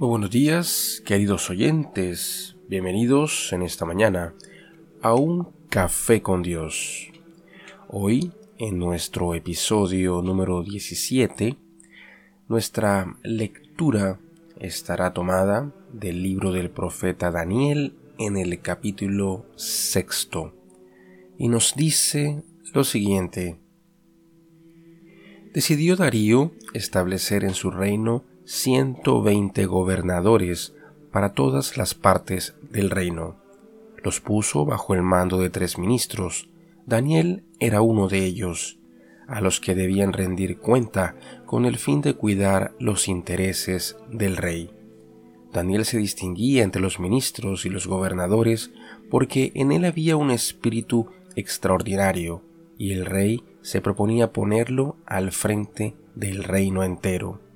Muy buenos días, queridos oyentes. Bienvenidos en esta mañana a un café con Dios. Hoy, en nuestro episodio número 17, nuestra lectura estará tomada del libro del profeta Daniel en el capítulo sexto y nos dice lo siguiente. Decidió Darío establecer en su reino 120 gobernadores para todas las partes del reino. Los puso bajo el mando de tres ministros. Daniel era uno de ellos, a los que debían rendir cuenta con el fin de cuidar los intereses del rey. Daniel se distinguía entre los ministros y los gobernadores porque en él había un espíritu extraordinario y el rey se proponía ponerlo al frente del reino entero.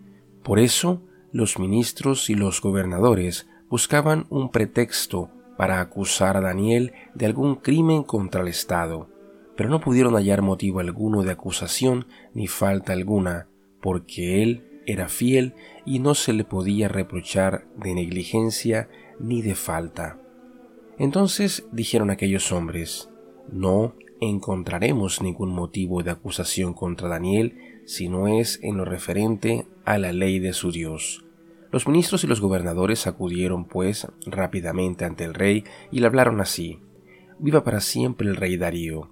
Por eso, los ministros y los gobernadores buscaban un pretexto para acusar a Daniel de algún crimen contra el Estado, pero no pudieron hallar motivo alguno de acusación ni falta alguna, porque él era fiel y no se le podía reprochar de negligencia ni de falta. Entonces dijeron aquellos hombres, no encontraremos ningún motivo de acusación contra Daniel si no es en lo referente a la ley de su Dios. Los ministros y los gobernadores acudieron, pues, rápidamente ante el rey y le hablaron así. Viva para siempre el rey Darío.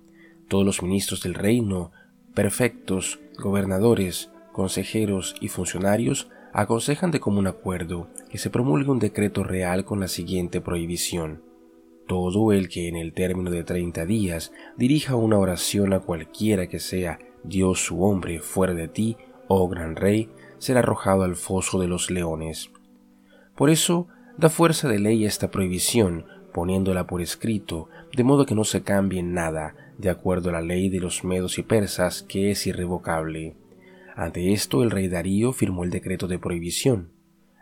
Todos los ministros del reino, perfectos, gobernadores, consejeros y funcionarios aconsejan de común acuerdo que se promulgue un decreto real con la siguiente prohibición. Todo el que en el término de treinta días dirija una oración a cualquiera que sea Dios su hombre fuera de ti, oh gran rey, será arrojado al foso de los leones. Por eso, da fuerza de ley esta prohibición, poniéndola por escrito, de modo que no se cambie nada, de acuerdo a la ley de los medos y persas, que es irrevocable. Ante esto el rey Darío firmó el decreto de prohibición.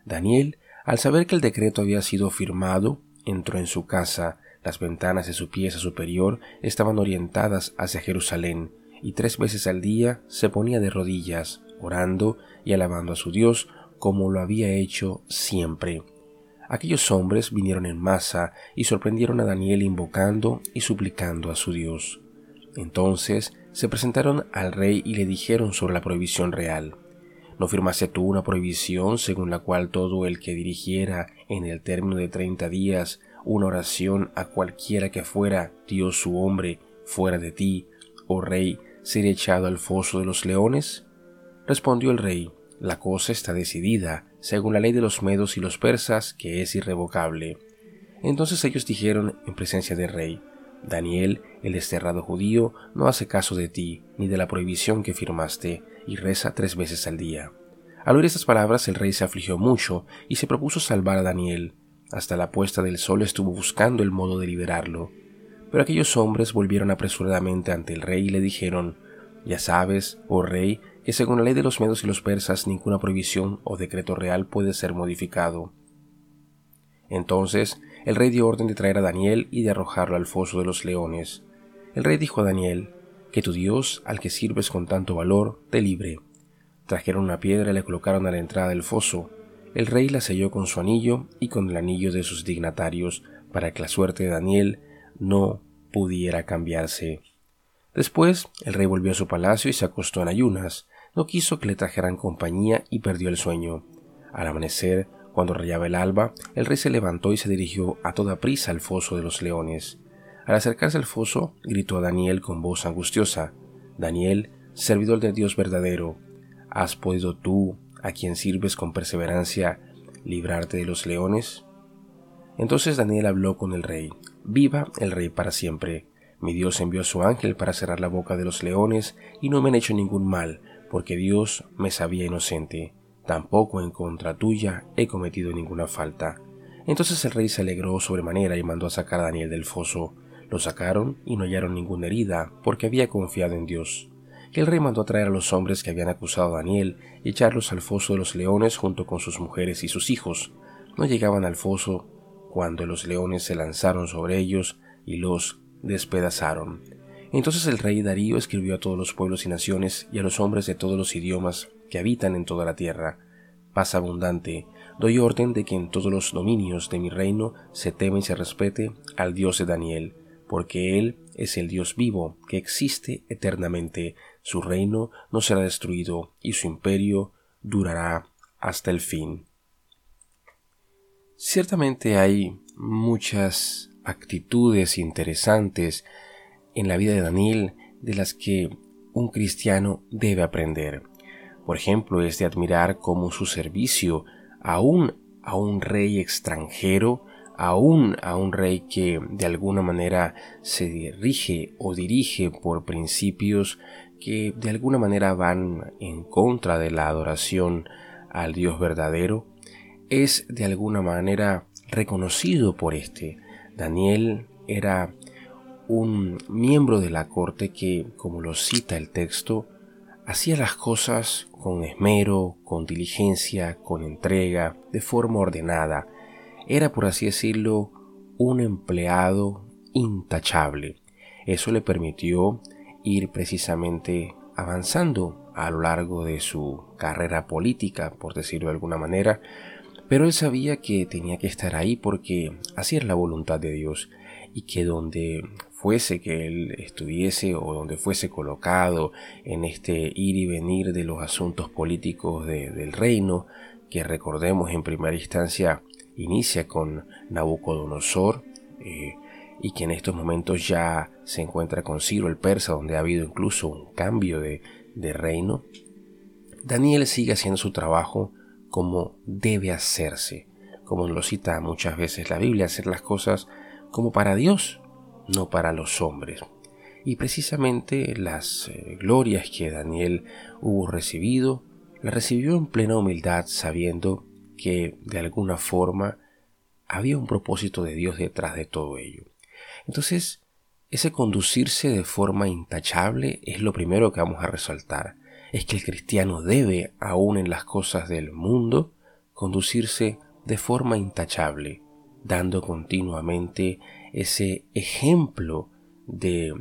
Daniel, al saber que el decreto había sido firmado, entró en su casa, las ventanas de su pieza superior estaban orientadas hacia Jerusalén, y tres veces al día se ponía de rodillas, orando y alabando a su Dios como lo había hecho siempre. Aquellos hombres vinieron en masa y sorprendieron a Daniel invocando y suplicando a su Dios. Entonces se presentaron al rey y le dijeron sobre la prohibición real. ¿No firmaste tú una prohibición según la cual todo el que dirigiera en el término de treinta días una oración a cualquiera que fuera Dios su hombre fuera de ti, oh rey, ser echado al foso de los leones? Respondió el rey, la cosa está decidida, según la ley de los medos y los persas, que es irrevocable. Entonces ellos dijeron en presencia del rey, Daniel, el desterrado judío, no hace caso de ti, ni de la prohibición que firmaste, y reza tres veces al día. Al oír estas palabras el rey se afligió mucho y se propuso salvar a Daniel. Hasta la puesta del sol estuvo buscando el modo de liberarlo, pero aquellos hombres volvieron apresuradamente ante el rey y le dijeron, Ya sabes, oh rey, que según la ley de los medos y los persas ninguna prohibición o decreto real puede ser modificado. Entonces el rey dio orden de traer a Daniel y de arrojarlo al foso de los leones. El rey dijo a Daniel, Que tu Dios, al que sirves con tanto valor, te libre. Trajeron una piedra y la colocaron a la entrada del foso. El rey la selló con su anillo y con el anillo de sus dignatarios, para que la suerte de Daniel no pudiera cambiarse. Después el rey volvió a su palacio y se acostó en ayunas. No quiso que le trajeran compañía y perdió el sueño. Al amanecer, cuando rayaba el alba, el rey se levantó y se dirigió a toda prisa al foso de los leones. Al acercarse al foso, gritó a Daniel con voz angustiosa Daniel, servidor de Dios verdadero, ¿has podido tú, a quien sirves con perseverancia, librarte de los leones? Entonces Daniel habló con el rey. Viva el rey para siempre. Mi Dios envió a su ángel para cerrar la boca de los leones y no me han hecho ningún mal, porque Dios me sabía inocente. Tampoco en contra tuya he cometido ninguna falta. Entonces el rey se alegró sobremanera y mandó a sacar a Daniel del foso. Lo sacaron y no hallaron ninguna herida, porque había confiado en Dios. el rey mandó a traer a los hombres que habían acusado a Daniel y echarlos al foso de los leones junto con sus mujeres y sus hijos. No llegaban al foso cuando los leones se lanzaron sobre ellos y los despedazaron. Entonces el rey Darío escribió a todos los pueblos y naciones y a los hombres de todos los idiomas que habitan en toda la tierra, paz abundante. Doy orden de que en todos los dominios de mi reino se teme y se respete al Dios de Daniel, porque Él es el Dios vivo que existe eternamente. Su reino no será destruido y su imperio durará hasta el fin. Ciertamente hay muchas actitudes interesantes en la vida de Daniel de las que un cristiano debe aprender. Por ejemplo, es de admirar cómo su servicio aún a un rey extranjero, aún a un rey que de alguna manera se dirige o dirige por principios que de alguna manera van en contra de la adoración al Dios verdadero, es de alguna manera reconocido por éste. Daniel era un miembro de la corte que, como lo cita el texto, hacía las cosas con esmero, con diligencia, con entrega, de forma ordenada. Era, por así decirlo, un empleado intachable. Eso le permitió ir precisamente avanzando a lo largo de su carrera política, por decirlo de alguna manera, pero él sabía que tenía que estar ahí porque así era la voluntad de Dios y que donde fuese que él estuviese o donde fuese colocado en este ir y venir de los asuntos políticos del reino, que recordemos en primera instancia inicia con Nabucodonosor, eh, y que en estos momentos ya se encuentra con Ciro el persa, donde ha habido incluso un cambio de reino, Daniel sigue haciendo su trabajo como debe hacerse, como lo cita muchas veces la Biblia, hacer las cosas como para Dios, no para los hombres. Y precisamente las eh, glorias que Daniel hubo recibido, las recibió en plena humildad, sabiendo que de alguna forma había un propósito de Dios detrás de todo ello. Entonces, ese conducirse de forma intachable es lo primero que vamos a resaltar. Es que el cristiano debe, aún en las cosas del mundo, conducirse de forma intachable, dando continuamente ese ejemplo de,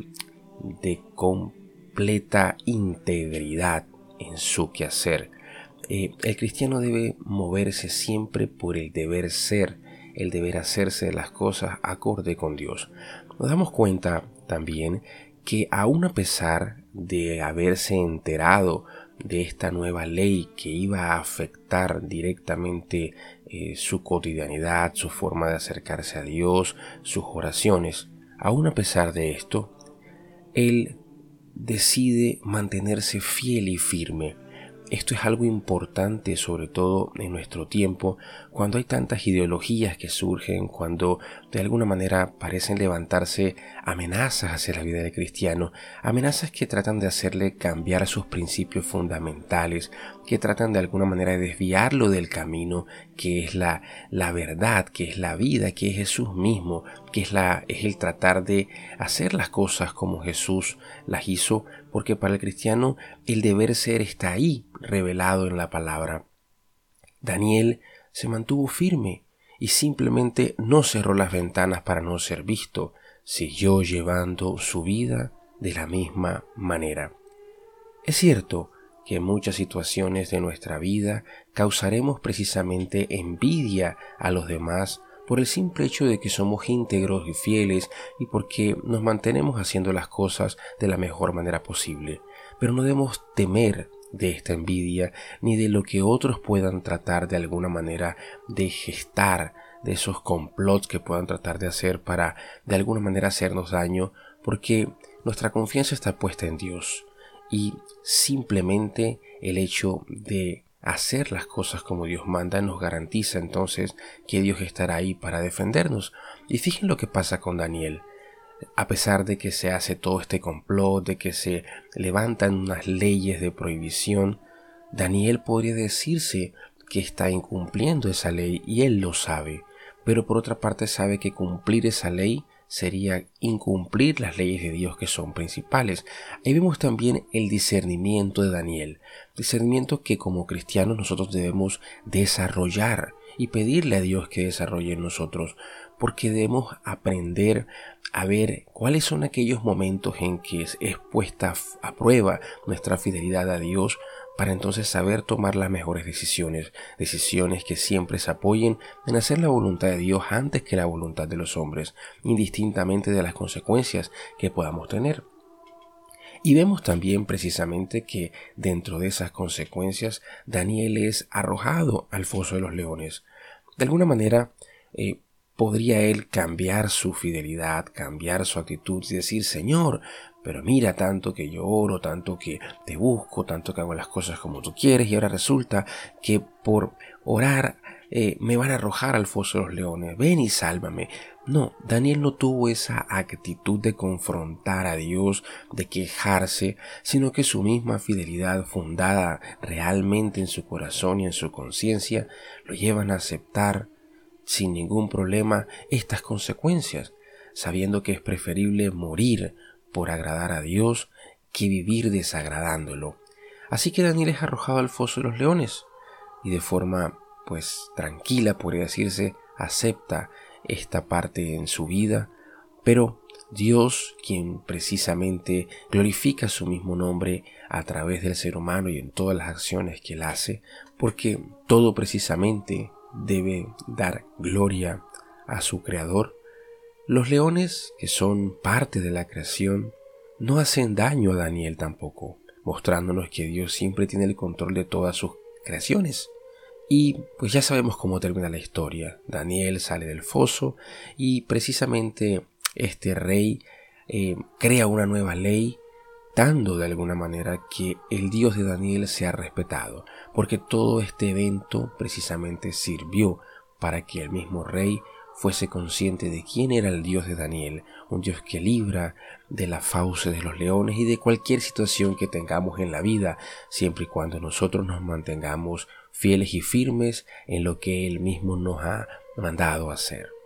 de completa integridad en su quehacer. Eh, el cristiano debe moverse siempre por el deber ser, el deber hacerse de las cosas acorde con Dios. Nos damos cuenta también que aun a pesar de haberse enterado de esta nueva ley que iba a afectar directamente eh, su cotidianidad, su forma de acercarse a Dios, sus oraciones. Aún a pesar de esto, él decide mantenerse fiel y firme esto es algo importante, sobre todo en nuestro tiempo, cuando hay tantas ideologías que surgen, cuando de alguna manera parecen levantarse amenazas hacia la vida del cristiano, amenazas que tratan de hacerle cambiar sus principios fundamentales, que tratan de alguna manera de desviarlo del camino que es la, la verdad, que es la vida, que es Jesús mismo, que es, la, es el tratar de hacer las cosas como Jesús las hizo, porque para el cristiano el deber ser está ahí, revelado en la palabra. Daniel se mantuvo firme y simplemente no cerró las ventanas para no ser visto, siguió llevando su vida de la misma manera. Es cierto que en muchas situaciones de nuestra vida causaremos precisamente envidia a los demás por el simple hecho de que somos íntegros y fieles y porque nos mantenemos haciendo las cosas de la mejor manera posible. Pero no debemos temer de esta envidia ni de lo que otros puedan tratar de alguna manera de gestar, de esos complots que puedan tratar de hacer para de alguna manera hacernos daño, porque nuestra confianza está puesta en Dios y simplemente el hecho de hacer las cosas como Dios manda nos garantiza entonces que Dios estará ahí para defendernos. Y fijen lo que pasa con Daniel. A pesar de que se hace todo este complot, de que se levantan unas leyes de prohibición, Daniel podría decirse que está incumpliendo esa ley y él lo sabe, pero por otra parte sabe que cumplir esa ley sería incumplir las leyes de Dios que son principales. Ahí vemos también el discernimiento de Daniel, discernimiento que como cristianos nosotros debemos desarrollar y pedirle a Dios que desarrolle en nosotros, porque debemos aprender a ver cuáles son aquellos momentos en que es puesta a prueba nuestra fidelidad a Dios para entonces saber tomar las mejores decisiones, decisiones que siempre se apoyen en hacer la voluntad de Dios antes que la voluntad de los hombres, indistintamente de las consecuencias que podamos tener. Y vemos también precisamente que dentro de esas consecuencias Daniel es arrojado al foso de los leones. De alguna manera, eh, podría él cambiar su fidelidad, cambiar su actitud y decir, Señor, pero mira tanto que yo oro, tanto que te busco, tanto que hago las cosas como tú quieres y ahora resulta que por orar eh, me van a arrojar al foso de los leones, ven y sálvame. No, Daniel no tuvo esa actitud de confrontar a Dios, de quejarse, sino que su misma fidelidad fundada realmente en su corazón y en su conciencia lo llevan a aceptar sin ningún problema estas consecuencias, sabiendo que es preferible morir por agradar a Dios que vivir desagradándolo. Así que Daniel es arrojado al foso de los leones y de forma pues tranquila, podría decirse, acepta esta parte en su vida, pero Dios, quien precisamente glorifica su mismo nombre a través del ser humano y en todas las acciones que él hace, porque todo precisamente debe dar gloria a su creador. Los leones, que son parte de la creación, no hacen daño a Daniel tampoco, mostrándonos que Dios siempre tiene el control de todas sus creaciones. Y pues ya sabemos cómo termina la historia. Daniel sale del foso y precisamente este rey eh, crea una nueva ley de alguna manera que el Dios de Daniel sea respetado, porque todo este evento precisamente sirvió para que el mismo rey fuese consciente de quién era el Dios de Daniel, un Dios que libra de la fauce de los leones y de cualquier situación que tengamos en la vida, siempre y cuando nosotros nos mantengamos fieles y firmes en lo que Él mismo nos ha mandado hacer.